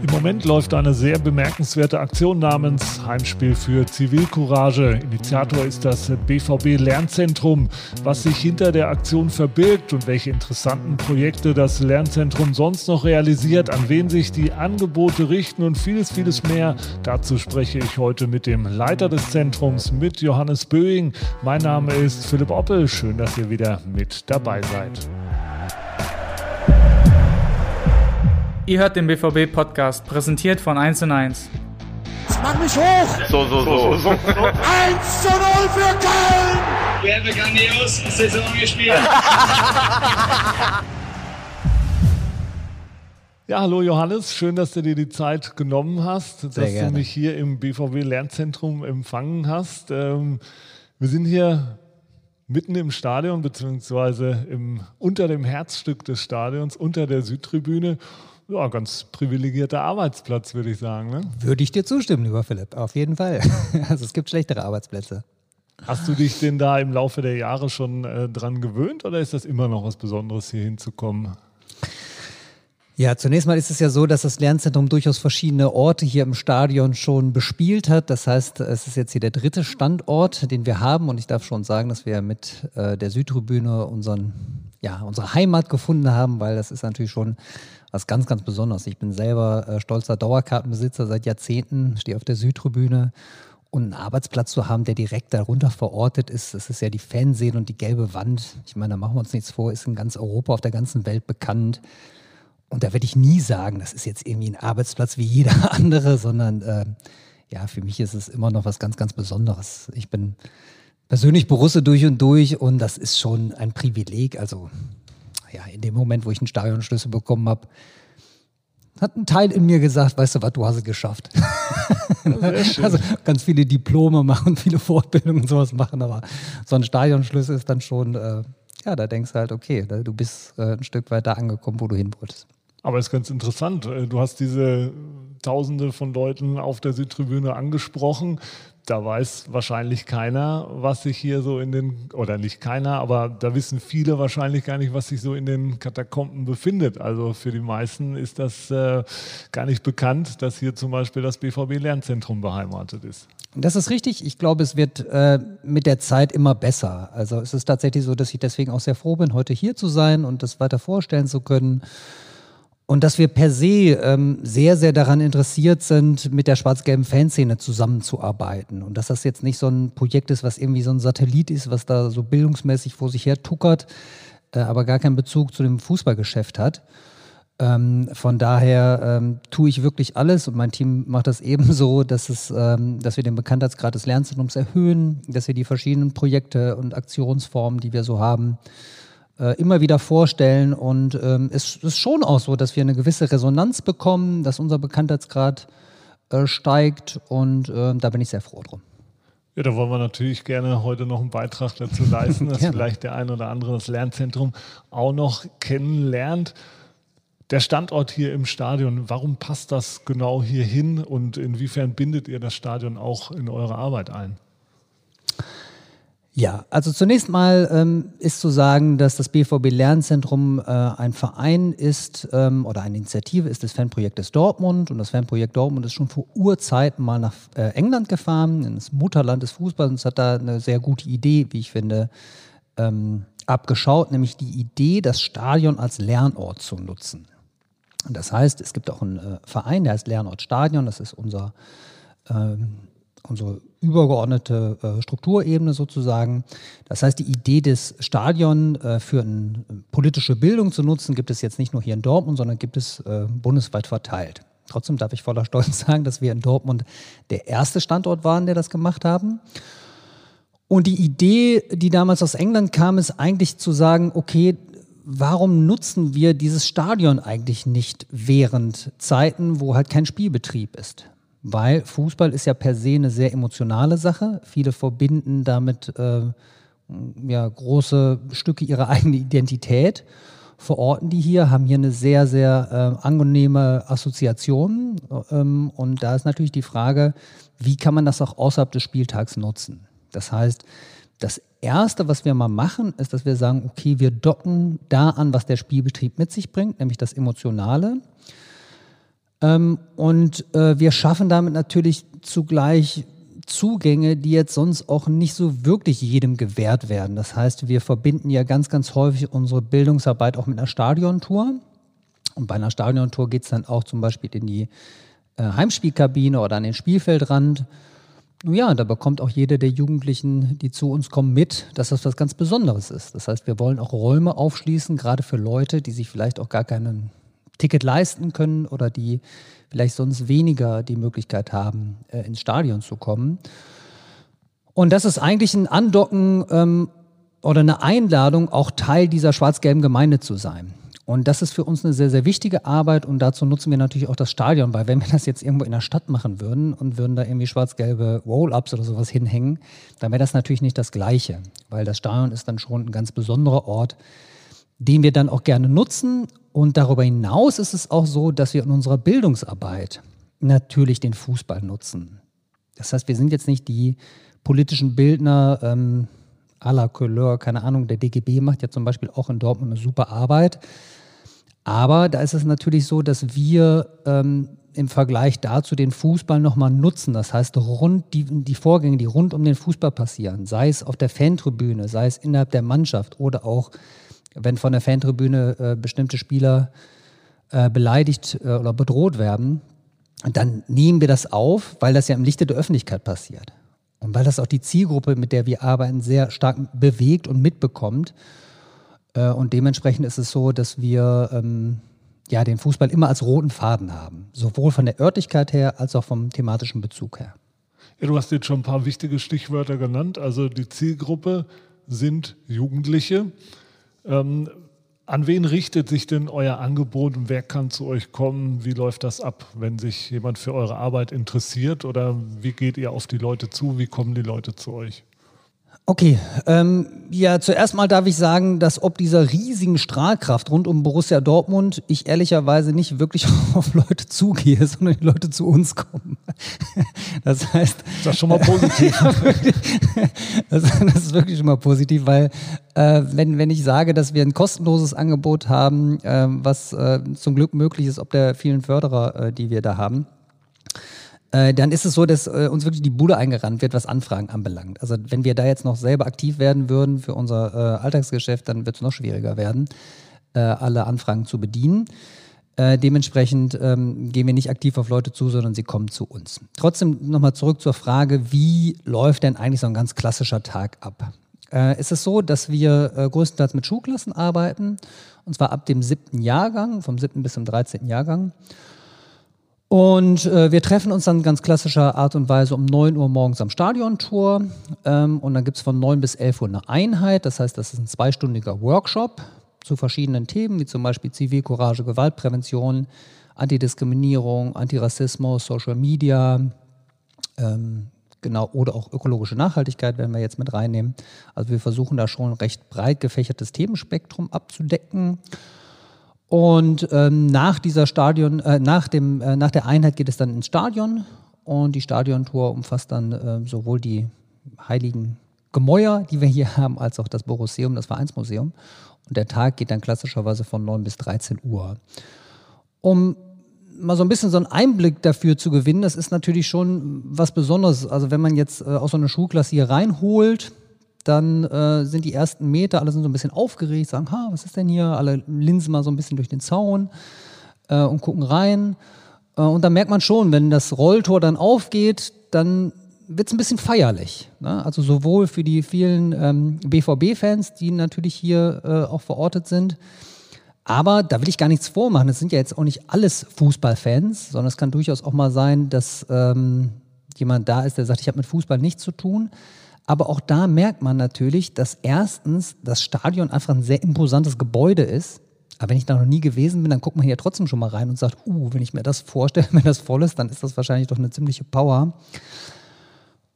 Im Moment läuft eine sehr bemerkenswerte Aktion namens Heimspiel für Zivilcourage. Initiator ist das BVB Lernzentrum. Was sich hinter der Aktion verbirgt und welche interessanten Projekte das Lernzentrum sonst noch realisiert, an wen sich die Angebote richten und vieles, vieles mehr. Dazu spreche ich heute mit dem Leiter des Zentrums, mit Johannes Böing. Mein Name ist Philipp Oppel. Schön, dass ihr wieder mit dabei seid. Ihr hört den BVB-Podcast, präsentiert von 1 und 1. Jetzt mach mich hoch! So, so, so. so, so. 1 zu 0 für Köln! Wir haben grandios Saison gespielt. Ja, hallo Johannes, schön, dass du dir die Zeit genommen hast, Sehr dass gerne. du mich hier im BVB Lernzentrum empfangen hast. Ähm, wir sind hier mitten im Stadion, beziehungsweise im, unter dem Herzstück des Stadions, unter der Südtribüne ja, ganz privilegierter Arbeitsplatz, würde ich sagen. Ne? Würde ich dir zustimmen, lieber Philipp, auf jeden Fall. Also es gibt schlechtere Arbeitsplätze. Hast du dich denn da im Laufe der Jahre schon äh, dran gewöhnt oder ist das immer noch was Besonderes, hier hinzukommen? Ja, zunächst mal ist es ja so, dass das Lernzentrum durchaus verschiedene Orte hier im Stadion schon bespielt hat. Das heißt, es ist jetzt hier der dritte Standort, den wir haben. Und ich darf schon sagen, dass wir mit äh, der Südtribüne unseren, ja, unsere Heimat gefunden haben, weil das ist natürlich schon was ganz, ganz Besonderes. Ich bin selber äh, stolzer Dauerkartenbesitzer seit Jahrzehnten, stehe auf der Südtribüne. Und einen Arbeitsplatz zu haben, der direkt darunter verortet ist, das ist ja die Fanseele und die gelbe Wand. Ich meine, da machen wir uns nichts vor, ist in ganz Europa, auf der ganzen Welt bekannt. Und da werde ich nie sagen, das ist jetzt irgendwie ein Arbeitsplatz wie jeder andere, sondern äh, ja, für mich ist es immer noch was ganz, ganz Besonderes. Ich bin persönlich Borusse durch und durch und das ist schon ein Privileg. Also ja, in dem Moment, wo ich einen Stadionschlüssel bekommen habe, hat ein Teil in mir gesagt, weißt du was, du hast es geschafft. also ganz viele Diplome machen, viele Fortbildungen und sowas machen, aber so ein Stadionschlüssel ist dann schon, äh, ja, da denkst du halt, okay, du bist äh, ein Stück weiter angekommen, wo du hin wolltest. Aber es ist ganz interessant. Äh, du hast diese Tausende von Leuten auf der Südtribüne angesprochen. Da weiß wahrscheinlich keiner, was sich hier so in den, oder nicht keiner, aber da wissen viele wahrscheinlich gar nicht, was sich so in den Katakomben befindet. Also für die meisten ist das äh, gar nicht bekannt, dass hier zum Beispiel das BVB-Lernzentrum beheimatet ist. Das ist richtig. Ich glaube, es wird äh, mit der Zeit immer besser. Also es ist tatsächlich so, dass ich deswegen auch sehr froh bin, heute hier zu sein und das weiter vorstellen zu können. Und dass wir per se ähm, sehr, sehr daran interessiert sind, mit der schwarz-gelben Fanszene zusammenzuarbeiten. Und dass das jetzt nicht so ein Projekt ist, was irgendwie so ein Satellit ist, was da so bildungsmäßig vor sich her tuckert, äh, aber gar keinen Bezug zu dem Fußballgeschäft hat. Ähm, von daher ähm, tue ich wirklich alles und mein Team macht das ebenso, dass, es, ähm, dass wir den Bekanntheitsgrad des Lernzentrums erhöhen, dass wir die verschiedenen Projekte und Aktionsformen, die wir so haben, äh, immer wieder vorstellen. Und ähm, es ist schon auch so, dass wir eine gewisse Resonanz bekommen, dass unser Bekanntheitsgrad äh, steigt und äh, da bin ich sehr froh drum. Ja, da wollen wir natürlich gerne heute noch einen Beitrag dazu leisten, dass vielleicht der ein oder andere das Lernzentrum auch noch kennenlernt. Der Standort hier im Stadion, warum passt das genau hier hin und inwiefern bindet ihr das Stadion auch in eure Arbeit ein? Ja, also zunächst mal ähm, ist zu sagen, dass das BVB Lernzentrum äh, ein Verein ist ähm, oder eine Initiative ist des Fanprojektes Dortmund. Und das Fanprojekt Dortmund ist schon vor Urzeiten mal nach äh, England gefahren, ins Mutterland des Fußballs. Und hat da eine sehr gute Idee, wie ich finde, ähm, abgeschaut, nämlich die Idee, das Stadion als Lernort zu nutzen. Das heißt, es gibt auch einen äh, Verein, der heißt Lernort Stadion, das ist unser ähm, unsere übergeordnete äh, Strukturebene sozusagen. Das heißt, die Idee des Stadion äh, für eine politische Bildung zu nutzen, gibt es jetzt nicht nur hier in Dortmund, sondern gibt es äh, bundesweit verteilt. Trotzdem darf ich voller Stolz sagen, dass wir in Dortmund der erste Standort waren, der das gemacht haben. Und die Idee, die damals aus England kam, ist eigentlich zu sagen, okay, warum nutzen wir dieses Stadion eigentlich nicht während Zeiten, wo halt kein Spielbetrieb ist? Weil Fußball ist ja per se eine sehr emotionale Sache. Viele verbinden damit äh, ja, große Stücke ihrer eigenen Identität, verorten die hier, haben hier eine sehr, sehr äh, angenehme Assoziation. Ähm, und da ist natürlich die Frage, wie kann man das auch außerhalb des Spieltags nutzen? Das heißt, das Erste, was wir mal machen, ist, dass wir sagen, okay, wir docken da an, was der Spielbetrieb mit sich bringt, nämlich das Emotionale. Ähm, und äh, wir schaffen damit natürlich zugleich Zugänge, die jetzt sonst auch nicht so wirklich jedem gewährt werden. Das heißt, wir verbinden ja ganz, ganz häufig unsere Bildungsarbeit auch mit einer Stadiontour. Und bei einer Stadiontour geht es dann auch zum Beispiel in die äh, Heimspielkabine oder an den Spielfeldrand. Nun ja, da bekommt auch jeder der Jugendlichen, die zu uns kommen, mit, dass das was ganz Besonderes ist. Das heißt, wir wollen auch Räume aufschließen, gerade für Leute, die sich vielleicht auch gar keinen Ticket leisten können oder die vielleicht sonst weniger die Möglichkeit haben, äh, ins Stadion zu kommen. Und das ist eigentlich ein Andocken ähm, oder eine Einladung, auch Teil dieser schwarz-gelben Gemeinde zu sein. Und das ist für uns eine sehr, sehr wichtige Arbeit und dazu nutzen wir natürlich auch das Stadion, weil wenn wir das jetzt irgendwo in der Stadt machen würden und würden da irgendwie schwarz-gelbe Roll-Ups oder sowas hinhängen, dann wäre das natürlich nicht das Gleiche, weil das Stadion ist dann schon ein ganz besonderer Ort, den wir dann auch gerne nutzen. Und darüber hinaus ist es auch so, dass wir in unserer Bildungsarbeit natürlich den Fußball nutzen. Das heißt, wir sind jetzt nicht die politischen Bildner ähm, à la Couleur, keine Ahnung, der DGB macht ja zum Beispiel auch in Dortmund eine super Arbeit. Aber da ist es natürlich so, dass wir ähm, im Vergleich dazu den Fußball nochmal nutzen. Das heißt, rund die, die Vorgänge, die rund um den Fußball passieren, sei es auf der Fantribüne, sei es innerhalb der Mannschaft oder auch wenn von der Fantribüne äh, bestimmte Spieler äh, beleidigt äh, oder bedroht werden, dann nehmen wir das auf, weil das ja im Lichte der Öffentlichkeit passiert. Und weil das auch die Zielgruppe, mit der wir arbeiten, sehr stark bewegt und mitbekommt. Äh, und dementsprechend ist es so, dass wir ähm, ja, den Fußball immer als roten Faden haben. Sowohl von der Örtlichkeit her als auch vom thematischen Bezug her. Ja, du hast jetzt schon ein paar wichtige Stichwörter genannt. Also die Zielgruppe sind Jugendliche. Ähm, an wen richtet sich denn euer Angebot und wer kann zu euch kommen? Wie läuft das ab, wenn sich jemand für eure Arbeit interessiert oder wie geht ihr auf die Leute zu? Wie kommen die Leute zu euch? Okay, ähm, ja, zuerst mal darf ich sagen, dass ob dieser riesigen Strahlkraft rund um Borussia Dortmund ich ehrlicherweise nicht wirklich auf Leute zugehe, sondern die Leute zu uns kommen. Das heißt. Das ist schon mal positiv. das, das, ist wirklich schon mal positiv, weil äh, wenn, wenn ich sage, dass wir ein kostenloses Angebot haben, äh, was äh, zum Glück möglich ist, ob der vielen Förderer, äh, die wir da haben, äh, dann ist es so, dass äh, uns wirklich die Bude eingerannt wird, was Anfragen anbelangt. Also wenn wir da jetzt noch selber aktiv werden würden für unser äh, Alltagsgeschäft, dann wird es noch schwieriger werden, äh, alle Anfragen zu bedienen. Äh, dementsprechend ähm, gehen wir nicht aktiv auf Leute zu, sondern sie kommen zu uns. Trotzdem nochmal zurück zur Frage, wie läuft denn eigentlich so ein ganz klassischer Tag ab? Äh, es ist so, dass wir äh, größtenteils mit Schulklassen arbeiten, und zwar ab dem siebten Jahrgang, vom siebten bis zum dreizehnten Jahrgang. Und äh, wir treffen uns dann ganz klassischer Art und Weise um 9 Uhr morgens am Stadiontor. Ähm, und dann gibt es von 9 bis 11 Uhr eine Einheit. Das heißt, das ist ein zweistündiger Workshop zu verschiedenen Themen, wie zum Beispiel Zivilcourage, Gewaltprävention, Antidiskriminierung, Antirassismus, Social Media, ähm, genau, oder auch ökologische Nachhaltigkeit werden wir jetzt mit reinnehmen. Also wir versuchen da schon ein recht breit gefächertes Themenspektrum abzudecken. Und ähm, nach dieser Stadion, äh, nach, dem, äh, nach der Einheit geht es dann ins Stadion und die Stadiontour umfasst dann äh, sowohl die heiligen Gemäuer, die wir hier haben, als auch das Borusseum, das Vereinsmuseum. Und der Tag geht dann klassischerweise von 9 bis 13 Uhr. Um mal so ein bisschen so einen Einblick dafür zu gewinnen, das ist natürlich schon was Besonderes. Also wenn man jetzt äh, aus so einer Schulklasse hier reinholt, dann äh, sind die ersten Meter, alle sind so ein bisschen aufgeregt, sagen, ha, was ist denn hier? Alle linsen mal so ein bisschen durch den Zaun äh, und gucken rein. Äh, und dann merkt man schon, wenn das Rolltor dann aufgeht, dann wird es ein bisschen feierlich. Ne? Also sowohl für die vielen ähm, BVB-Fans, die natürlich hier äh, auch verortet sind, aber da will ich gar nichts vormachen. Es sind ja jetzt auch nicht alles Fußballfans, sondern es kann durchaus auch mal sein, dass ähm, jemand da ist, der sagt, ich habe mit Fußball nichts zu tun. Aber auch da merkt man natürlich, dass erstens das Stadion einfach ein sehr imposantes Gebäude ist. Aber wenn ich da noch nie gewesen bin, dann guckt man hier trotzdem schon mal rein und sagt, uh, wenn ich mir das vorstelle, wenn das voll ist, dann ist das wahrscheinlich doch eine ziemliche Power.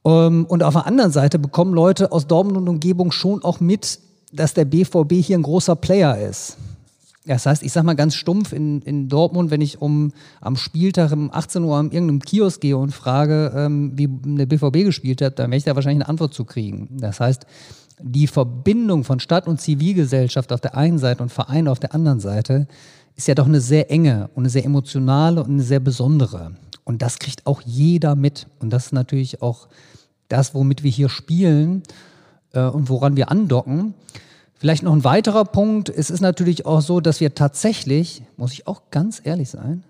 Ähm, und auf der anderen Seite bekommen Leute aus Dortmund und Umgebung schon auch mit, dass der BVB hier ein großer Player ist. Das heißt, ich sag mal ganz stumpf in, in Dortmund, wenn ich um am Spieltag um 18 Uhr an irgendeinem Kiosk gehe und frage, ähm, wie der BVB gespielt hat, dann werde ich da wahrscheinlich eine Antwort zu kriegen. Das heißt, die Verbindung von Stadt und Zivilgesellschaft auf der einen Seite und Verein auf der anderen Seite ist ja doch eine sehr enge und eine sehr emotionale und eine sehr besondere. Und das kriegt auch jeder mit. Und das ist natürlich auch das, womit wir hier spielen äh, und woran wir andocken. Vielleicht noch ein weiterer Punkt. Es ist natürlich auch so, dass wir tatsächlich, muss ich auch ganz ehrlich sein,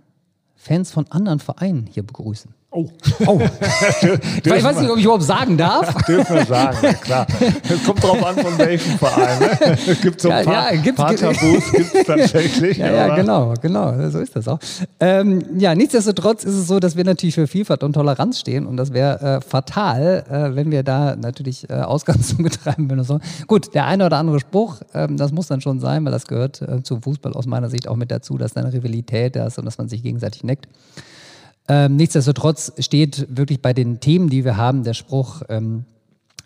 Fans von anderen Vereinen hier begrüßen. Oh. oh. ich weiß nicht, ob ich überhaupt sagen darf. Dürfen wir sagen, ja, klar. Es kommt drauf an, von welchem Verein. Ne? Es gibt so ein ja, paar, ja, gibt's, paar Tabus, gibt es tatsächlich. Ja, ja, genau, genau. So ist das auch. Ähm, ja, nichtsdestotrotz ist es so, dass wir natürlich für Vielfalt und Toleranz stehen und das wäre äh, fatal, äh, wenn wir da natürlich äh, Ausgrenzung betreiben würden. So. Gut, der eine oder andere Spruch, ähm, das muss dann schon sein, weil das gehört äh, zum Fußball aus meiner Sicht auch mit dazu, dass da eine Rivalität da ist und dass man sich gegenseitig neckt. Ähm, nichtsdestotrotz steht wirklich bei den Themen, die wir haben, der Spruch ähm,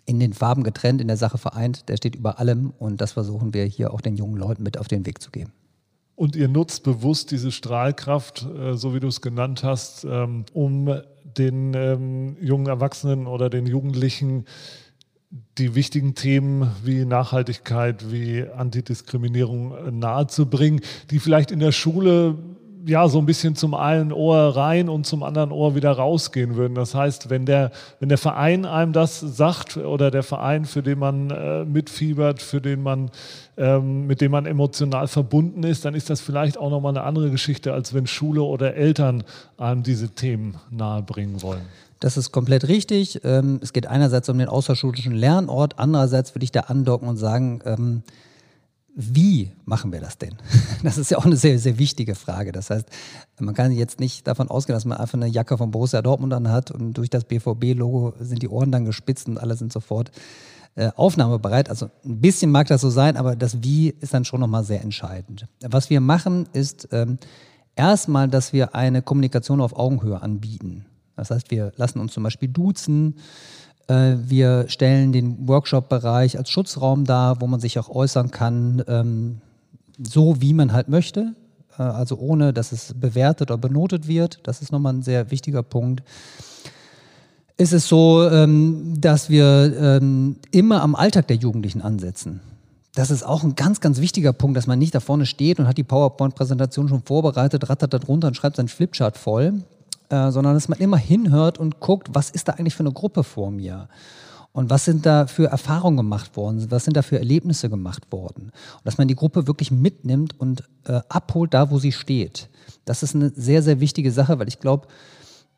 in den Farben getrennt, in der Sache vereint, der steht über allem und das versuchen wir hier auch den jungen Leuten mit auf den Weg zu geben. Und ihr nutzt bewusst diese Strahlkraft, äh, so wie du es genannt hast, ähm, um den ähm, jungen Erwachsenen oder den Jugendlichen die wichtigen Themen wie Nachhaltigkeit, wie Antidiskriminierung äh, nahezubringen, die vielleicht in der Schule ja so ein bisschen zum einen Ohr rein und zum anderen Ohr wieder rausgehen würden. Das heißt, wenn der, wenn der Verein einem das sagt oder der Verein, für den man äh, mitfiebert, für den man, ähm, mit dem man emotional verbunden ist, dann ist das vielleicht auch nochmal eine andere Geschichte, als wenn Schule oder Eltern einem diese Themen nahebringen wollen. Das ist komplett richtig. Ähm, es geht einerseits um den außerschulischen Lernort, andererseits würde ich da andocken und sagen, ähm, wie machen wir das denn? Das ist ja auch eine sehr, sehr wichtige Frage. Das heißt, man kann jetzt nicht davon ausgehen, dass man einfach eine Jacke von Borussia Dortmund an hat und durch das BVB-Logo sind die Ohren dann gespitzt und alle sind sofort äh, aufnahmebereit. Also ein bisschen mag das so sein, aber das Wie ist dann schon nochmal sehr entscheidend. Was wir machen, ist ähm, erstmal, dass wir eine Kommunikation auf Augenhöhe anbieten. Das heißt, wir lassen uns zum Beispiel duzen, wir stellen den Workshop-Bereich als Schutzraum dar, wo man sich auch äußern kann, ähm, so wie man halt möchte. Äh, also ohne, dass es bewertet oder benotet wird. Das ist nochmal ein sehr wichtiger Punkt. Ist es so, ähm, dass wir ähm, immer am Alltag der Jugendlichen ansetzen. Das ist auch ein ganz, ganz wichtiger Punkt, dass man nicht da vorne steht und hat die PowerPoint-Präsentation schon vorbereitet, rattert da drunter und schreibt seinen Flipchart voll, äh, sondern dass man immer hinhört und guckt, was ist da eigentlich für eine Gruppe vor mir? Und was sind da für Erfahrungen gemacht worden? Was sind da für Erlebnisse gemacht worden? Und dass man die Gruppe wirklich mitnimmt und äh, abholt da, wo sie steht. Das ist eine sehr, sehr wichtige Sache, weil ich glaube,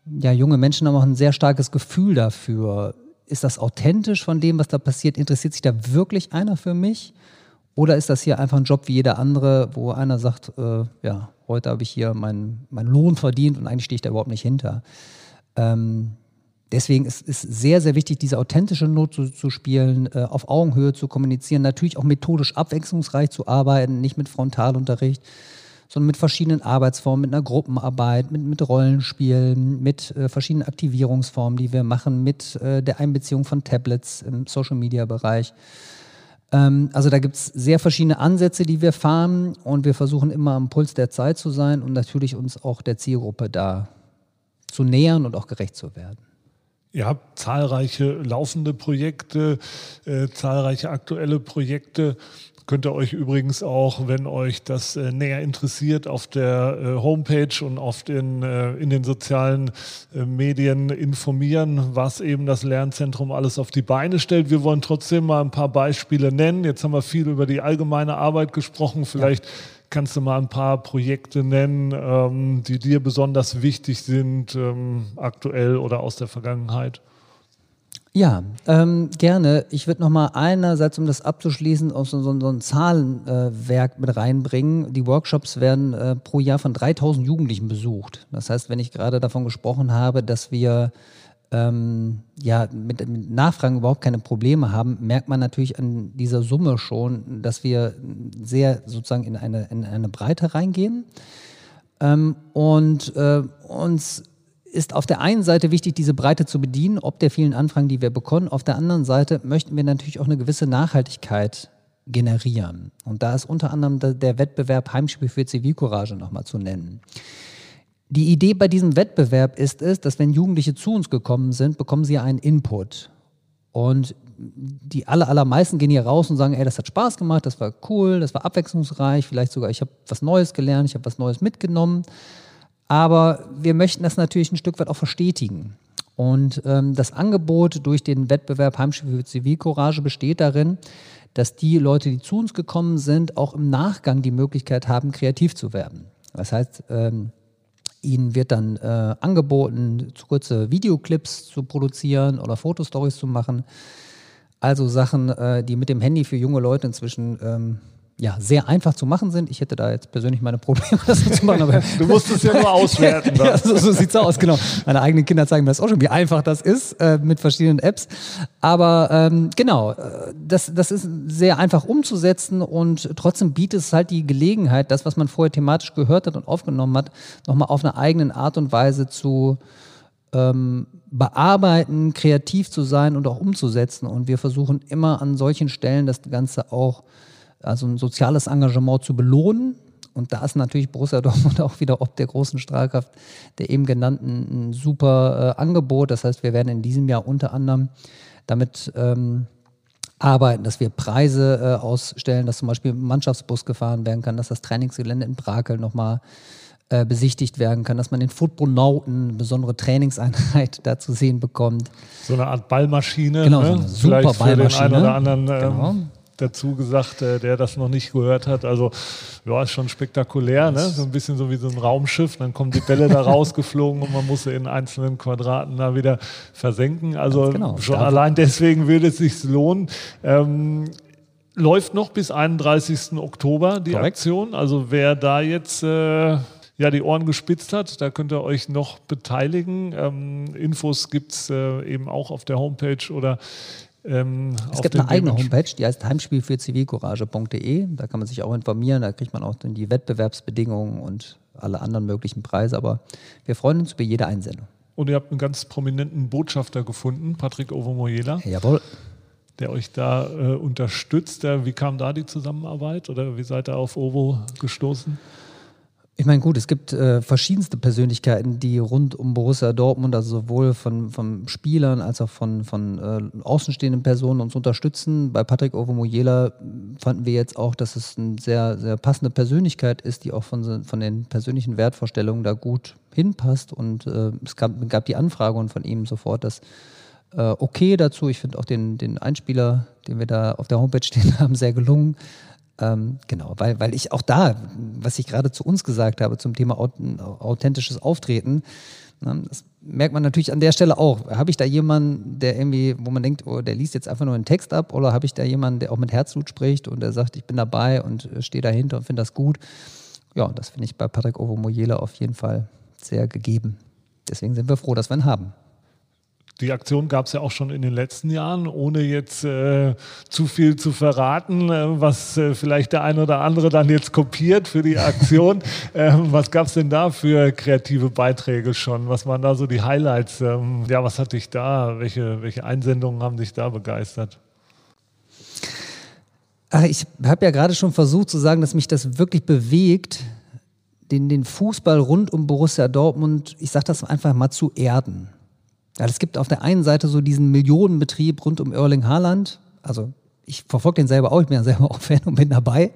ja, junge Menschen haben auch ein sehr starkes Gefühl dafür. Ist das authentisch von dem, was da passiert? Interessiert sich da wirklich einer für mich? Oder ist das hier einfach ein Job wie jeder andere, wo einer sagt, äh, ja, heute habe ich hier meinen mein Lohn verdient und eigentlich stehe ich da überhaupt nicht hinter. Ähm, deswegen ist es sehr, sehr wichtig, diese authentische Not zu, zu spielen, äh, auf Augenhöhe zu kommunizieren, natürlich auch methodisch abwechslungsreich zu arbeiten, nicht mit Frontalunterricht, sondern mit verschiedenen Arbeitsformen, mit einer Gruppenarbeit, mit, mit Rollenspielen, mit äh, verschiedenen Aktivierungsformen, die wir machen, mit äh, der Einbeziehung von Tablets im Social-Media-Bereich. Ähm, also da gibt es sehr verschiedene Ansätze, die wir fahren und wir versuchen immer am Puls der Zeit zu sein und natürlich uns auch der Zielgruppe da zu nähern und auch gerecht zu werden. Ihr habt zahlreiche laufende Projekte, äh, zahlreiche aktuelle Projekte. Könnt ihr euch übrigens auch, wenn euch das äh, näher interessiert, auf der äh, Homepage und auf den, äh, in den sozialen äh, Medien informieren, was eben das Lernzentrum alles auf die Beine stellt. Wir wollen trotzdem mal ein paar Beispiele nennen. Jetzt haben wir viel über die allgemeine Arbeit gesprochen. Vielleicht ja. kannst du mal ein paar Projekte nennen, ähm, die dir besonders wichtig sind, ähm, aktuell oder aus der Vergangenheit. Ja, ähm, gerne. Ich würde noch mal einerseits, um das abzuschließen, auf so, so, so ein Zahlenwerk äh, mit reinbringen. Die Workshops werden äh, pro Jahr von 3000 Jugendlichen besucht. Das heißt, wenn ich gerade davon gesprochen habe, dass wir ähm, ja, mit, mit, Nachfragen überhaupt keine Probleme haben, merkt man natürlich an dieser Summe schon, dass wir sehr sozusagen in eine, in eine Breite reingehen ähm, und äh, uns ist auf der einen Seite wichtig, diese Breite zu bedienen, ob der vielen Anfragen, die wir bekommen. Auf der anderen Seite möchten wir natürlich auch eine gewisse Nachhaltigkeit generieren. Und da ist unter anderem der Wettbewerb Heimspiel für Zivilcourage nochmal zu nennen. Die Idee bei diesem Wettbewerb ist es, dass wenn Jugendliche zu uns gekommen sind, bekommen sie einen Input. Und die aller, allermeisten gehen hier raus und sagen, ey, das hat Spaß gemacht, das war cool, das war abwechslungsreich, vielleicht sogar, ich habe was Neues gelernt, ich habe was Neues mitgenommen. Aber wir möchten das natürlich ein Stück weit auch verstetigen. Und ähm, das Angebot durch den Wettbewerb Heimspiel für Zivilcourage besteht darin, dass die Leute, die zu uns gekommen sind, auch im Nachgang die Möglichkeit haben, kreativ zu werden. Das heißt, ähm, ihnen wird dann äh, angeboten, kurze Videoclips zu produzieren oder Fotostories zu machen. Also Sachen, äh, die mit dem Handy für junge Leute inzwischen ähm, ja, sehr einfach zu machen sind. Ich hätte da jetzt persönlich meine Probleme, das zu machen. Aber du musst es ja nur auswerten. ja, so, so sieht es aus, genau. Meine eigenen Kinder zeigen mir das auch schon, wie einfach das ist äh, mit verschiedenen Apps. Aber ähm, genau, äh, das, das ist sehr einfach umzusetzen und trotzdem bietet es halt die Gelegenheit, das, was man vorher thematisch gehört hat und aufgenommen hat, nochmal auf eine eigene Art und Weise zu ähm, bearbeiten, kreativ zu sein und auch umzusetzen. Und wir versuchen immer an solchen Stellen das Ganze auch also ein soziales Engagement zu belohnen. Und da ist natürlich Borussia Dortmund auch wieder ob der großen Strahlkraft der eben genannten ein super äh, Angebot. Das heißt, wir werden in diesem Jahr unter anderem damit ähm, arbeiten, dass wir Preise äh, ausstellen, dass zum Beispiel Mannschaftsbus gefahren werden kann, dass das Trainingsgelände in Brakel nochmal äh, besichtigt werden kann, dass man den Footballnauten eine besondere Trainingseinheit da zu sehen bekommt. So eine Art Ballmaschine. Genau, ne? so eine super Vielleicht Ballmaschine. Für den einen oder anderen ähm, genau dazu gesagt, äh, der das noch nicht gehört hat. Also, ja, ist schon spektakulär, ne? So ein bisschen so wie so ein Raumschiff. Dann kommen die Bälle da rausgeflogen und man muss sie in einzelnen Quadraten da wieder versenken. Also genau. schon Darf allein deswegen würde es sich lohnen. Ähm, läuft noch bis 31. Oktober die Korrekt. Aktion. Also wer da jetzt äh, ja, die Ohren gespitzt hat, da könnt ihr euch noch beteiligen. Ähm, Infos gibt es äh, eben auch auf der Homepage oder ähm, es gibt eine eigene Homepage, die heißt Heimspiel für zivilcourage.de. Da kann man sich auch informieren, da kriegt man auch die Wettbewerbsbedingungen und alle anderen möglichen Preise. Aber wir freuen uns über jede Einsendung. Und ihr habt einen ganz prominenten Botschafter gefunden, Patrick Ovomoyela. Jawohl. Der euch da äh, unterstützt. Wie kam da die Zusammenarbeit oder wie seid ihr auf Ovo gestoßen? Ich meine, gut, es gibt äh, verschiedenste Persönlichkeiten, die rund um Borussia Dortmund, also sowohl von, von Spielern als auch von, von äh, außenstehenden Personen uns unterstützen. Bei Patrick Ovomoyela fanden wir jetzt auch, dass es eine sehr, sehr passende Persönlichkeit ist, die auch von, von den persönlichen Wertvorstellungen da gut hinpasst. Und äh, es gab, gab die Anfrage von ihm sofort, dass äh, okay dazu. Ich finde auch den, den Einspieler, den wir da auf der Homepage stehen haben, sehr gelungen. Ähm, genau, weil, weil ich auch da, was ich gerade zu uns gesagt habe, zum Thema authentisches Auftreten, ne, das merkt man natürlich an der Stelle auch. Habe ich da jemanden, der irgendwie, wo man denkt, oh, der liest jetzt einfach nur einen Text ab, oder habe ich da jemanden, der auch mit Herzblut spricht und der sagt, ich bin dabei und stehe dahinter und finde das gut? Ja, das finde ich bei Patrick Ovomoyela auf jeden Fall sehr gegeben. Deswegen sind wir froh, dass wir ihn haben. Die Aktion gab es ja auch schon in den letzten Jahren, ohne jetzt äh, zu viel zu verraten, äh, was äh, vielleicht der eine oder andere dann jetzt kopiert für die Aktion. Ähm, was gab es denn da für kreative Beiträge schon? Was waren da so die Highlights? Ähm, ja, was hat dich da? Welche, welche Einsendungen haben dich da begeistert? Ach, ich habe ja gerade schon versucht zu sagen, dass mich das wirklich bewegt, den, den Fußball rund um Borussia Dortmund, ich sage das einfach mal, zu erden. Ja, es gibt auf der einen Seite so diesen Millionenbetrieb rund um Erling Haaland. Also ich verfolge den selber auch, ich bin ja selber auch Fan und bin dabei.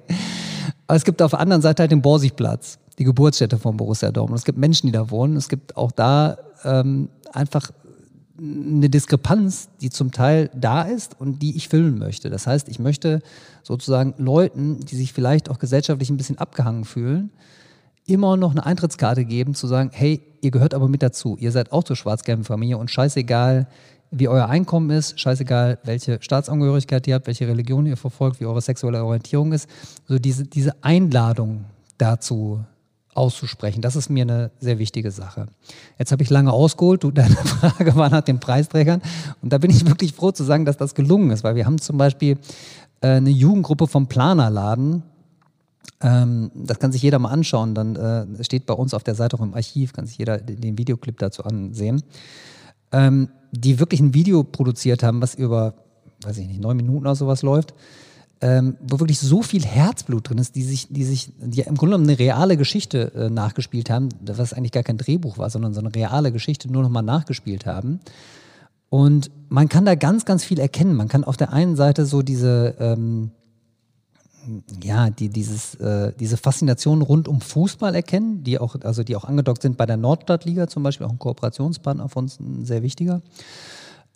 Aber es gibt auf der anderen Seite halt den Borsigplatz, die Geburtsstätte von Borussia Dortmund. Es gibt Menschen, die da wohnen. Es gibt auch da ähm, einfach eine Diskrepanz, die zum Teil da ist und die ich füllen möchte. Das heißt, ich möchte sozusagen Leuten, die sich vielleicht auch gesellschaftlich ein bisschen abgehangen fühlen, immer noch eine Eintrittskarte geben, zu sagen, hey, ihr gehört aber mit dazu. Ihr seid auch zur schwarz-gelben Familie und scheißegal, wie euer Einkommen ist, scheißegal, welche Staatsangehörigkeit ihr habt, welche Religion ihr verfolgt, wie eure sexuelle Orientierung ist. So diese, diese Einladung dazu auszusprechen, das ist mir eine sehr wichtige Sache. Jetzt habe ich lange ausgeholt. Du, deine Frage war nach den Preisträgern. Und da bin ich wirklich froh zu sagen, dass das gelungen ist, weil wir haben zum Beispiel äh, eine Jugendgruppe vom Planerladen, ähm, das kann sich jeder mal anschauen. Dann äh, steht bei uns auf der Seite auch im Archiv, kann sich jeder den Videoclip dazu ansehen. Ähm, die wirklich ein Video produziert haben, was über, weiß ich nicht, neun Minuten oder sowas läuft. Ähm, wo wirklich so viel Herzblut drin ist, die sich, die sich, die im Grunde genommen eine reale Geschichte äh, nachgespielt haben, was eigentlich gar kein Drehbuch war, sondern so eine reale Geschichte nur nochmal nachgespielt haben. Und man kann da ganz, ganz viel erkennen. Man kann auf der einen Seite so diese, ähm, ja, die, dieses, äh, diese Faszination rund um Fußball erkennen, die auch, also die auch angedockt sind bei der Nordstadtliga zum Beispiel, auch ein Kooperationspartner von uns, ein sehr wichtiger.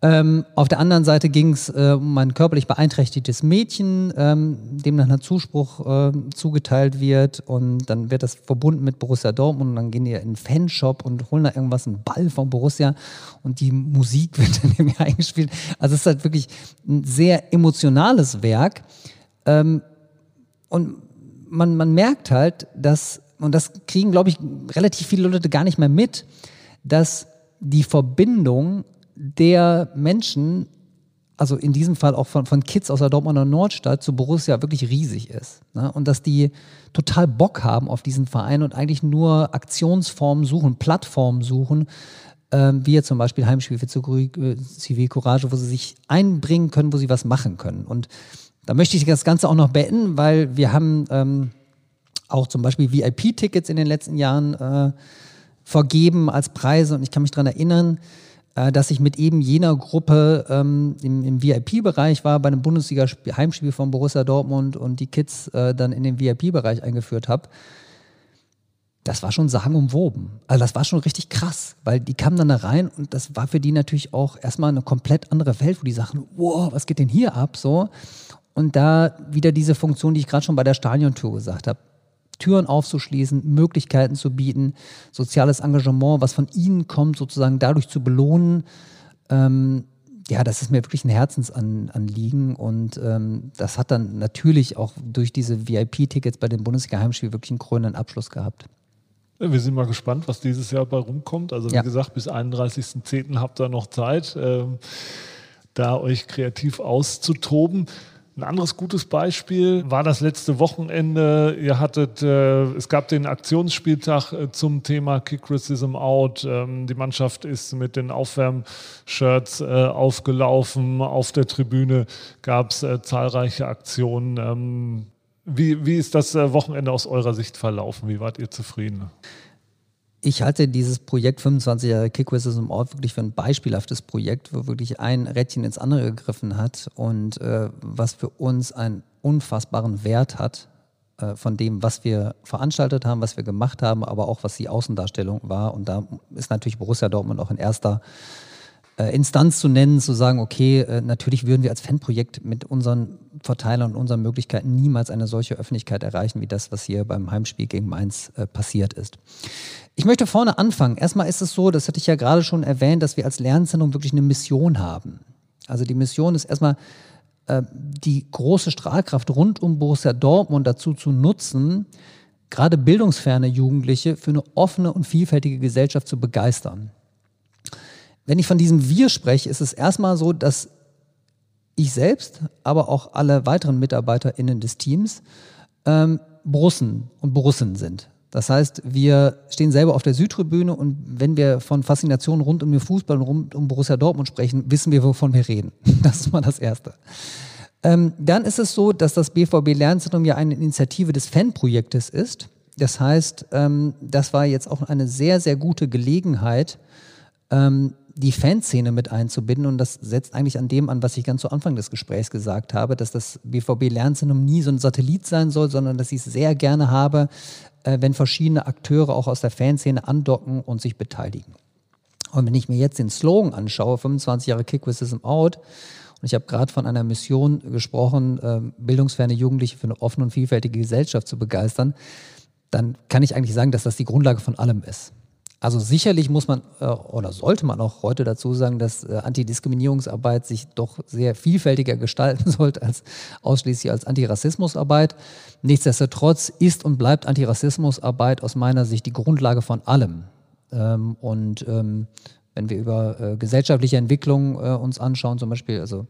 Ähm, auf der anderen Seite ging es äh, um ein körperlich beeinträchtigtes Mädchen, ähm, dem dann ein Zuspruch äh, zugeteilt wird und dann wird das verbunden mit Borussia Dortmund und dann gehen die in den Fanshop und holen da irgendwas, einen Ball von Borussia und die Musik wird dann irgendwie eingespielt. Also es ist halt wirklich ein sehr emotionales Werk ähm, und man, man merkt halt, dass, und das kriegen, glaube ich, relativ viele Leute gar nicht mehr mit, dass die Verbindung der Menschen, also in diesem Fall auch von, von Kids aus der Dortmunder Nordstadt zu Borussia wirklich riesig ist. Ne? Und dass die total Bock haben auf diesen Verein und eigentlich nur Aktionsformen suchen, Plattformen suchen, ähm, wie zum Beispiel Heimspiel für Zivilcourage, wo sie sich einbringen können, wo sie was machen können. Und da möchte ich das Ganze auch noch beenden, weil wir haben ähm, auch zum Beispiel VIP-Tickets in den letzten Jahren äh, vergeben als Preise und ich kann mich daran erinnern, äh, dass ich mit eben jener Gruppe ähm, im, im VIP-Bereich war, bei einem Bundesliga-Heimspiel von Borussia Dortmund und die Kids äh, dann in den VIP-Bereich eingeführt habe. Das war schon sagenumwoben. Also das war schon richtig krass, weil die kamen dann da rein und das war für die natürlich auch erstmal eine komplett andere Welt, wo die sagen, wow, was geht denn hier ab? So. Und da wieder diese Funktion, die ich gerade schon bei der Stadiontour gesagt habe. Türen aufzuschließen, Möglichkeiten zu bieten, soziales Engagement, was von ihnen kommt, sozusagen dadurch zu belohnen. Ähm, ja, das ist mir wirklich ein Herzensanliegen und ähm, das hat dann natürlich auch durch diese VIP-Tickets bei den Bundesliga-Heimspielen wirklich einen krönenden Abschluss gehabt. Wir sind mal gespannt, was dieses Jahr bei rumkommt. Also wie ja. gesagt, bis 31.10. habt ihr noch Zeit, ähm, da euch kreativ auszutoben. Ein anderes gutes Beispiel war das letzte Wochenende. Ihr hattet, äh, es gab den Aktionsspieltag äh, zum Thema Kick Racism Out. Ähm, die Mannschaft ist mit den Aufwärmshirts äh, aufgelaufen. Auf der Tribüne gab es äh, zahlreiche Aktionen. Ähm, wie, wie ist das äh, Wochenende aus eurer Sicht verlaufen? Wie wart ihr zufrieden? Ich halte dieses Projekt 25 Jahre Kick im Ort wirklich für ein beispielhaftes Projekt, wo wirklich ein Rädchen ins andere gegriffen hat und äh, was für uns einen unfassbaren Wert hat äh, von dem, was wir veranstaltet haben, was wir gemacht haben, aber auch was die Außendarstellung war. Und da ist natürlich Borussia Dortmund auch in erster Instanz zu nennen, zu sagen, okay, äh, natürlich würden wir als Fanprojekt mit unseren Verteilern und unseren Möglichkeiten niemals eine solche Öffentlichkeit erreichen, wie das, was hier beim Heimspiel gegen Mainz äh, passiert ist. Ich möchte vorne anfangen. Erstmal ist es so, das hatte ich ja gerade schon erwähnt, dass wir als Lernzentrum wirklich eine Mission haben. Also die Mission ist erstmal, äh, die große Strahlkraft rund um Borussia Dortmund dazu zu nutzen, gerade bildungsferne Jugendliche für eine offene und vielfältige Gesellschaft zu begeistern. Wenn ich von diesem Wir spreche, ist es erstmal so, dass ich selbst, aber auch alle weiteren MitarbeiterInnen des Teams ähm, Borussen und Borussen sind. Das heißt, wir stehen selber auf der Südtribüne und wenn wir von Faszination rund um den Fußball und rund um Borussia Dortmund sprechen, wissen wir, wovon wir reden. Das ist mal das Erste. Ähm, dann ist es so, dass das BVB Lernzentrum ja eine Initiative des Fanprojektes ist. Das heißt, ähm, das war jetzt auch eine sehr, sehr gute Gelegenheit, ähm, die Fanszene mit einzubinden. Und das setzt eigentlich an dem an, was ich ganz zu Anfang des Gesprächs gesagt habe, dass das BVB Lernzentrum nie so ein Satellit sein soll, sondern dass ich es sehr gerne habe, äh, wenn verschiedene Akteure auch aus der Fanszene andocken und sich beteiligen. Und wenn ich mir jetzt den Slogan anschaue, 25 Jahre Kick Racism Out, und ich habe gerade von einer Mission gesprochen, äh, bildungsferne Jugendliche für eine offene und vielfältige Gesellschaft zu begeistern, dann kann ich eigentlich sagen, dass das die Grundlage von allem ist. Also sicherlich muss man äh, oder sollte man auch heute dazu sagen, dass äh, Antidiskriminierungsarbeit sich doch sehr vielfältiger gestalten sollte als ausschließlich als Antirassismusarbeit. Nichtsdestotrotz ist und bleibt Antirassismusarbeit aus meiner Sicht die Grundlage von allem. Ähm, und ähm, wenn wir über äh, gesellschaftliche Entwicklung uns anschauen, zum Beispiel, also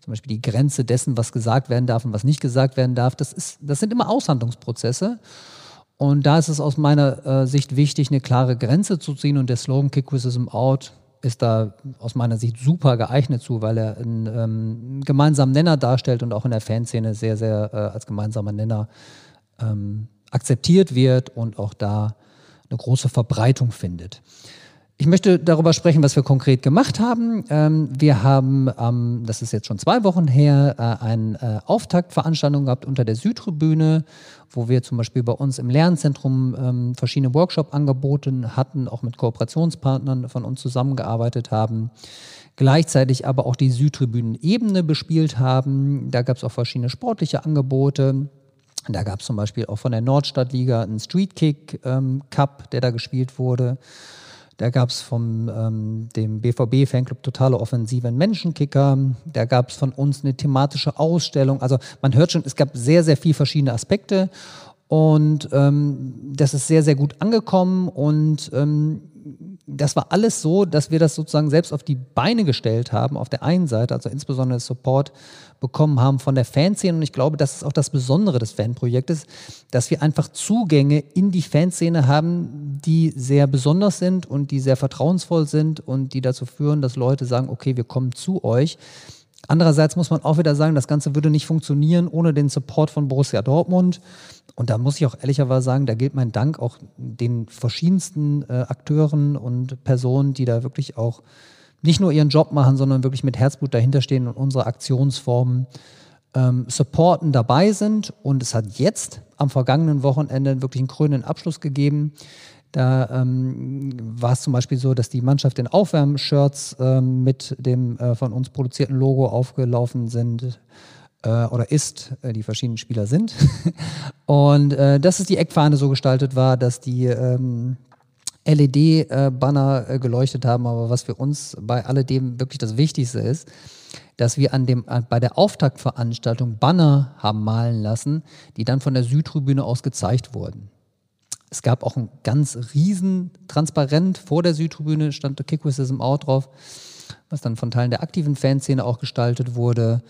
zum Beispiel die Grenze dessen, was gesagt werden darf und was nicht gesagt werden darf, das, ist, das sind immer Aushandlungsprozesse. Und da ist es aus meiner äh, Sicht wichtig, eine klare Grenze zu ziehen und der Slogan Kick Racism Out ist da aus meiner Sicht super geeignet zu, weil er einen ähm, gemeinsamen Nenner darstellt und auch in der Fanszene sehr, sehr äh, als gemeinsamer Nenner ähm, akzeptiert wird und auch da eine große Verbreitung findet. Ich möchte darüber sprechen, was wir konkret gemacht haben. Ähm, wir haben, ähm, das ist jetzt schon zwei Wochen her, äh, eine äh, Auftaktveranstaltung gehabt unter der Südtribüne, wo wir zum Beispiel bei uns im Lernzentrum ähm, verschiedene Workshop-Angebote hatten, auch mit Kooperationspartnern von uns zusammengearbeitet haben. Gleichzeitig aber auch die Südtribünen-Ebene bespielt haben. Da gab es auch verschiedene sportliche Angebote. Da gab es zum Beispiel auch von der Nordstadtliga einen Streetkick ähm, Cup, der da gespielt wurde. Da gab es von ähm, dem BVB-Fanclub Totale Offensive einen Menschenkicker. Da gab es von uns eine thematische Ausstellung. Also man hört schon, es gab sehr, sehr viele verschiedene Aspekte. Und ähm, das ist sehr, sehr gut angekommen. Und ähm, das war alles so, dass wir das sozusagen selbst auf die Beine gestellt haben, auf der einen Seite, also insbesondere Support bekommen haben von der Fanszene. Und ich glaube, das ist auch das Besondere des Fanprojektes, dass wir einfach Zugänge in die Fanszene haben, die sehr besonders sind und die sehr vertrauensvoll sind und die dazu führen, dass Leute sagen, okay, wir kommen zu euch. Andererseits muss man auch wieder sagen, das Ganze würde nicht funktionieren ohne den Support von Borussia Dortmund. Und da muss ich auch ehrlicherweise sagen, da gilt mein Dank auch den verschiedensten äh, Akteuren und Personen, die da wirklich auch nicht nur ihren Job machen, sondern wirklich mit Herzblut dahinterstehen und unsere Aktionsformen ähm, supporten, dabei sind. Und es hat jetzt am vergangenen Wochenende wirklich einen krönenden Abschluss gegeben. Da ähm, war es zum Beispiel so, dass die Mannschaft in Aufwärmshirts ähm, mit dem äh, von uns produzierten Logo aufgelaufen sind äh, oder ist, äh, die verschiedenen Spieler sind. Und äh, dass es die Eckfahne so gestaltet war, dass die ähm, LED-Banner äh, geleuchtet haben, aber was für uns bei alledem wirklich das Wichtigste ist, dass wir an dem, bei der Auftaktveranstaltung Banner haben malen lassen, die dann von der Südtribüne aus gezeigt wurden. Es gab auch ein ganz riesen Transparent vor der Südtribüne, stand der Kickwissism Out drauf, was dann von Teilen der aktiven Fanszene auch gestaltet wurde.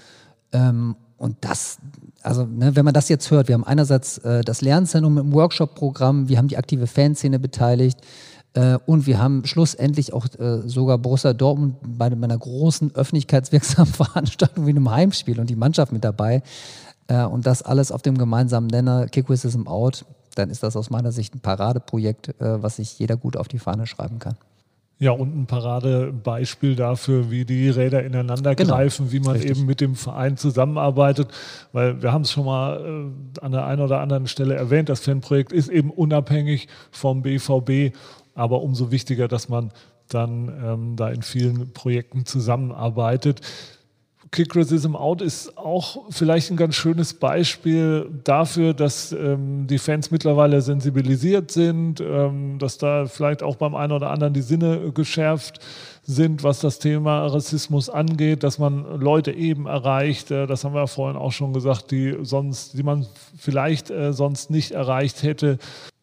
Ähm, und das, also ne, wenn man das jetzt hört, wir haben einerseits äh, das Lernzentrum im Workshop-Programm, wir haben die aktive Fanszene beteiligt äh, und wir haben schlussendlich auch äh, sogar Borussia Dortmund bei einer großen öffentlichkeitswirksamen Veranstaltung wie einem Heimspiel und die Mannschaft mit dabei. Äh, und das alles auf dem gemeinsamen Nenner Kickwism Out, dann ist das aus meiner Sicht ein Paradeprojekt, äh, was sich jeder gut auf die Fahne schreiben kann. Ja, und ein Paradebeispiel dafür, wie die Räder ineinander genau. greifen, wie man Richtig. eben mit dem Verein zusammenarbeitet. Weil wir haben es schon mal äh, an der einen oder anderen Stelle erwähnt, das Fanprojekt ist eben unabhängig vom BVB, aber umso wichtiger, dass man dann ähm, da in vielen Projekten zusammenarbeitet. Kick Racism Out ist auch vielleicht ein ganz schönes Beispiel dafür, dass ähm, die Fans mittlerweile sensibilisiert sind, ähm, dass da vielleicht auch beim einen oder anderen die Sinne geschärft sind, was das Thema Rassismus angeht, dass man Leute eben erreicht, äh, das haben wir ja vorhin auch schon gesagt, die sonst, die man vielleicht äh, sonst nicht erreicht hätte.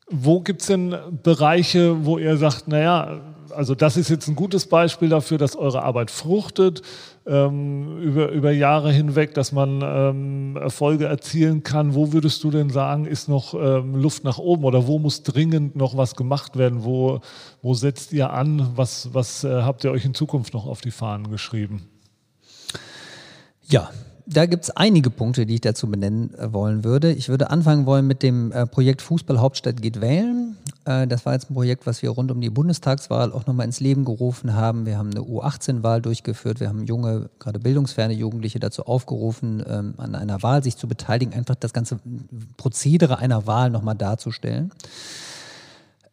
Wo gibt es denn Bereiche, wo ihr sagt, naja, also das ist jetzt ein gutes Beispiel dafür, dass eure Arbeit fruchtet ähm, über, über Jahre hinweg, dass man ähm, Erfolge erzielen kann. Wo würdest du denn sagen, ist noch ähm, Luft nach oben oder wo muss dringend noch was gemacht werden? Wo, wo setzt ihr an? Was, was äh, habt ihr euch in Zukunft noch auf die Fahnen geschrieben? Ja, da gibt es einige Punkte, die ich dazu benennen äh, wollen würde. Ich würde anfangen wollen mit dem äh, Projekt Fußball Hauptstadt geht wählen. Äh, das war jetzt ein Projekt, was wir rund um die Bundestagswahl auch nochmal ins Leben gerufen haben. Wir haben eine U18-Wahl durchgeführt. Wir haben junge, gerade bildungsferne Jugendliche dazu aufgerufen, ähm, an einer Wahl sich zu beteiligen, einfach das ganze Prozedere einer Wahl nochmal darzustellen.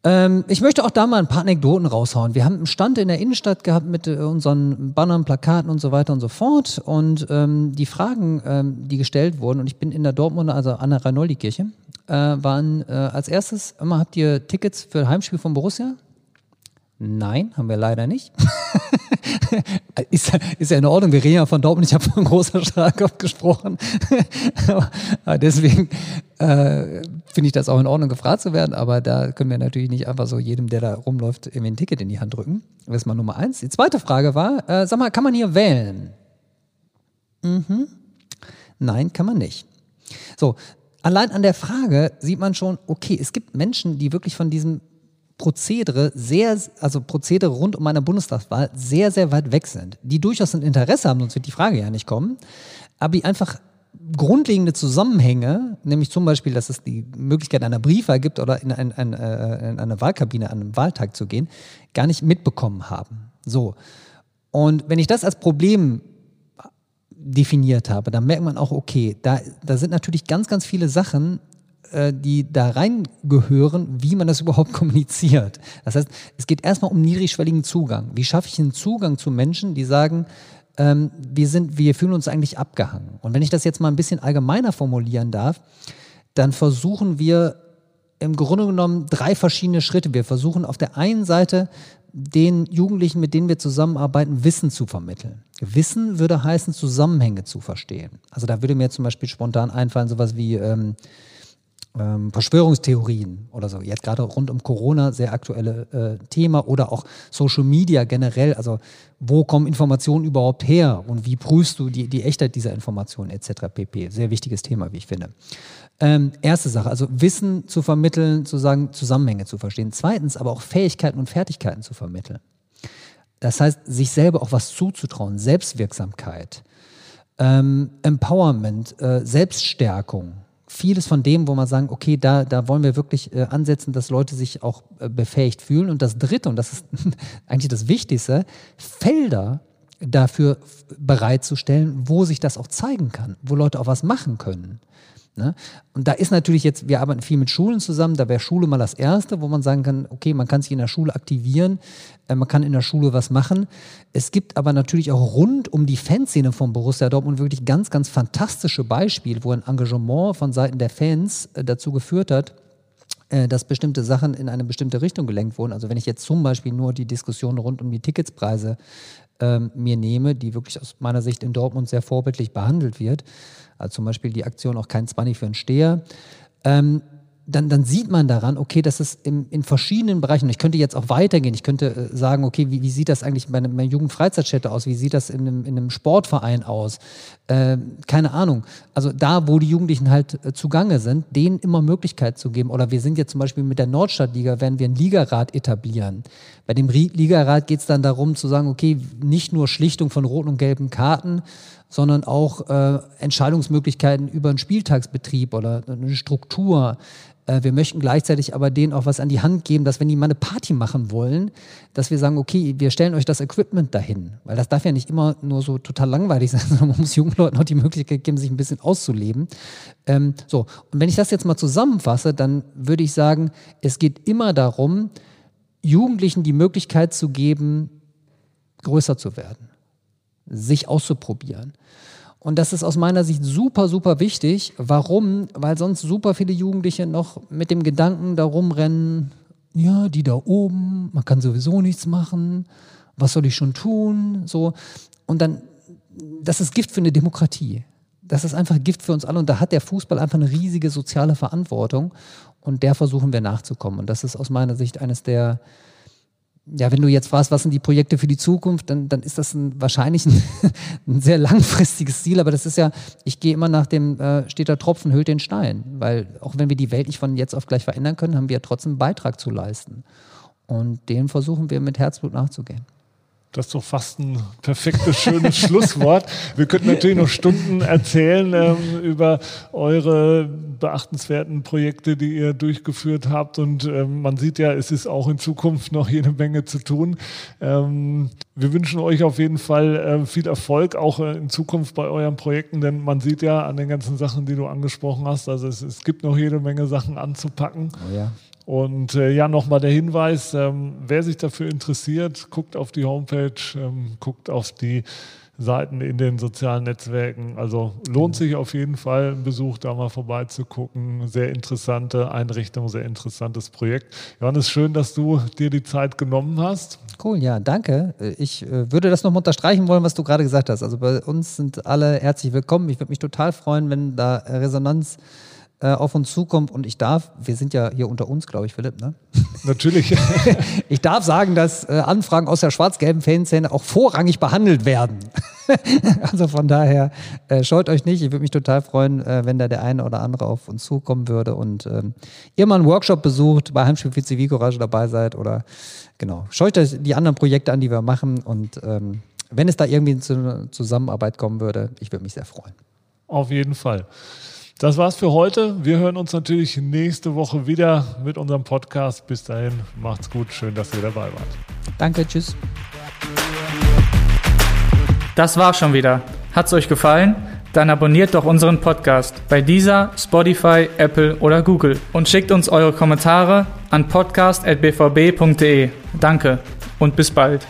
Ähm, ich möchte auch da mal ein paar Anekdoten raushauen. Wir haben einen Stand in der Innenstadt gehabt mit äh, unseren Bannern, Plakaten und so weiter und so fort. Und ähm, die Fragen, ähm, die gestellt wurden, und ich bin in der Dortmunder, also an der Reinoldi-Kirche, äh, waren äh, als erstes immer, habt ihr Tickets für Heimspiel von Borussia? Nein, haben wir leider nicht. ist, ist ja in Ordnung, wir reden ja von Dortmund, ich habe von großer Strahlkopf gesprochen. deswegen äh, finde ich das auch in Ordnung, gefragt zu werden, aber da können wir natürlich nicht einfach so jedem, der da rumläuft, irgendwie ein Ticket in die Hand drücken. Das ist mal Nummer eins. Die zweite Frage war, äh, sag mal, kann man hier wählen? Mhm. Nein, kann man nicht. So, allein an der Frage sieht man schon, okay, es gibt Menschen, die wirklich von diesem Prozedere sehr, also Prozedere rund um eine Bundestagswahl sehr, sehr weit weg sind, die durchaus ein Interesse haben, sonst wird die Frage ja nicht kommen, aber die einfach grundlegende Zusammenhänge, nämlich zum Beispiel, dass es die Möglichkeit einer Briefwahl gibt oder in, ein, ein, äh, in eine Wahlkabine an einem Wahltag zu gehen, gar nicht mitbekommen haben. So. Und wenn ich das als Problem definiert habe, dann merkt man auch, okay, da, da sind natürlich ganz, ganz viele Sachen, äh, die da reingehören, wie man das überhaupt kommuniziert. Das heißt, es geht erstmal um niedrigschwelligen Zugang. Wie schaffe ich einen Zugang zu Menschen, die sagen, ähm, wir, sind, wir fühlen uns eigentlich abgehangen. Und wenn ich das jetzt mal ein bisschen allgemeiner formulieren darf, dann versuchen wir im Grunde genommen drei verschiedene Schritte. Wir versuchen auf der einen Seite den Jugendlichen, mit denen wir zusammenarbeiten, Wissen zu vermitteln. Wissen würde heißen, Zusammenhänge zu verstehen. Also da würde mir zum Beispiel spontan einfallen, sowas wie ähm, ähm, Verschwörungstheorien oder so. Jetzt gerade rund um Corona sehr aktuelle äh, Thema oder auch Social Media generell. Also wo kommen Informationen überhaupt her und wie prüfst du die, die Echtheit dieser Informationen etc. pp. Sehr wichtiges Thema, wie ich finde. Ähm, erste Sache, also Wissen zu vermitteln, zu sagen, Zusammenhänge zu verstehen. Zweitens aber auch Fähigkeiten und Fertigkeiten zu vermitteln. Das heißt, sich selber auch was zuzutrauen, Selbstwirksamkeit, ähm, Empowerment, äh, Selbststärkung vieles von dem, wo man sagen, okay, da, da wollen wir wirklich äh, ansetzen, dass Leute sich auch äh, befähigt fühlen. Und das Dritte, und das ist eigentlich das Wichtigste, Felder dafür bereitzustellen, wo sich das auch zeigen kann, wo Leute auch was machen können. Ne? Und da ist natürlich jetzt, wir arbeiten viel mit Schulen zusammen, da wäre Schule mal das Erste, wo man sagen kann, okay, man kann sich in der Schule aktivieren, äh, man kann in der Schule was machen. Es gibt aber natürlich auch rund um die Fanszene von Borussia Dortmund wirklich ganz, ganz fantastische Beispiele, wo ein Engagement von Seiten der Fans äh, dazu geführt hat, äh, dass bestimmte Sachen in eine bestimmte Richtung gelenkt wurden. Also wenn ich jetzt zum Beispiel nur die Diskussion rund um die Ticketspreise ähm, mir nehme, die wirklich aus meiner Sicht in Dortmund sehr vorbildlich behandelt wird, also zum Beispiel die Aktion auch kein Zwanni für einen Steher, ähm, dann, dann sieht man daran, okay, das ist in, in verschiedenen Bereichen, ich könnte jetzt auch weitergehen, ich könnte äh, sagen, okay, wie, wie sieht das eigentlich bei einer Jugendfreizeitstätte aus, wie sieht das in einem, in einem Sportverein aus, äh, keine Ahnung. Also da, wo die Jugendlichen halt äh, zugange sind, denen immer Möglichkeit zu geben. Oder wir sind jetzt zum Beispiel mit der Nordstadtliga, werden wir ein Ligarat etablieren. Bei dem Ligarat geht es dann darum zu sagen, okay, nicht nur Schlichtung von roten und gelben Karten, sondern auch äh, Entscheidungsmöglichkeiten über einen Spieltagsbetrieb oder eine Struktur. Äh, wir möchten gleichzeitig aber denen auch was an die Hand geben, dass wenn die mal eine Party machen wollen, dass wir sagen, okay, wir stellen euch das Equipment dahin. Weil das darf ja nicht immer nur so total langweilig sein, sondern man muss jungen Leuten auch die Möglichkeit geben, sich ein bisschen auszuleben. Ähm, so, und wenn ich das jetzt mal zusammenfasse, dann würde ich sagen, es geht immer darum, Jugendlichen die Möglichkeit zu geben, größer zu werden sich auszuprobieren. Und das ist aus meiner Sicht super, super wichtig. Warum? Weil sonst super viele Jugendliche noch mit dem Gedanken darum rennen, ja, die da oben, man kann sowieso nichts machen, was soll ich schon tun? So. Und dann, das ist Gift für eine Demokratie. Das ist einfach Gift für uns alle. Und da hat der Fußball einfach eine riesige soziale Verantwortung. Und der versuchen wir nachzukommen. Und das ist aus meiner Sicht eines der, ja, wenn du jetzt fragst, was sind die Projekte für die Zukunft, dann, dann ist das ein, wahrscheinlich ein, ein sehr langfristiges Ziel. Aber das ist ja, ich gehe immer nach dem, äh, steht der Tropfen, hüllt den Stein. Weil auch wenn wir die Welt nicht von jetzt auf gleich verändern können, haben wir ja trotzdem einen Beitrag zu leisten. Und den versuchen wir mit Herzblut nachzugehen. Das ist doch fast ein perfektes, schönes Schlusswort. Wir könnten natürlich noch Stunden erzählen ähm, über eure beachtenswerten Projekte, die ihr durchgeführt habt. Und ähm, man sieht ja, es ist auch in Zukunft noch jede Menge zu tun. Ähm, wir wünschen euch auf jeden Fall äh, viel Erfolg, auch äh, in Zukunft bei euren Projekten, denn man sieht ja an den ganzen Sachen, die du angesprochen hast, also es, es gibt noch jede Menge Sachen anzupacken. Oh ja. Und äh, ja, nochmal der Hinweis, ähm, wer sich dafür interessiert, guckt auf die Homepage, ähm, guckt auf die Seiten in den sozialen Netzwerken. Also lohnt sich auf jeden Fall ein Besuch, da mal vorbeizugucken. Sehr interessante Einrichtung, sehr interessantes Projekt. Johannes, schön, dass du dir die Zeit genommen hast. Cool, ja, danke. Ich äh, würde das nochmal unterstreichen wollen, was du gerade gesagt hast. Also bei uns sind alle herzlich willkommen. Ich würde mich total freuen, wenn da Resonanz äh, auf uns zukommt und ich darf, wir sind ja hier unter uns, glaube ich, Philipp, ne? Natürlich. ich darf sagen, dass äh, Anfragen aus der schwarz-gelben Fanszene auch vorrangig behandelt werden. also von daher, äh, scheut euch nicht. Ich würde mich total freuen, äh, wenn da der eine oder andere auf uns zukommen würde und ähm, ihr mal einen Workshop besucht, bei Heimspiel für Zivilcourage dabei seid oder genau, scheut euch die anderen Projekte an, die wir machen und ähm, wenn es da irgendwie zu einer Zusammenarbeit kommen würde, ich würde mich sehr freuen. Auf jeden Fall. Das war's für heute. Wir hören uns natürlich nächste Woche wieder mit unserem Podcast. Bis dahin, macht's gut. Schön, dass ihr dabei wart. Danke, tschüss. Das war's schon wieder. Hat's euch gefallen? Dann abonniert doch unseren Podcast bei dieser, Spotify, Apple oder Google und schickt uns eure Kommentare an podcast.bvb.de. Danke und bis bald.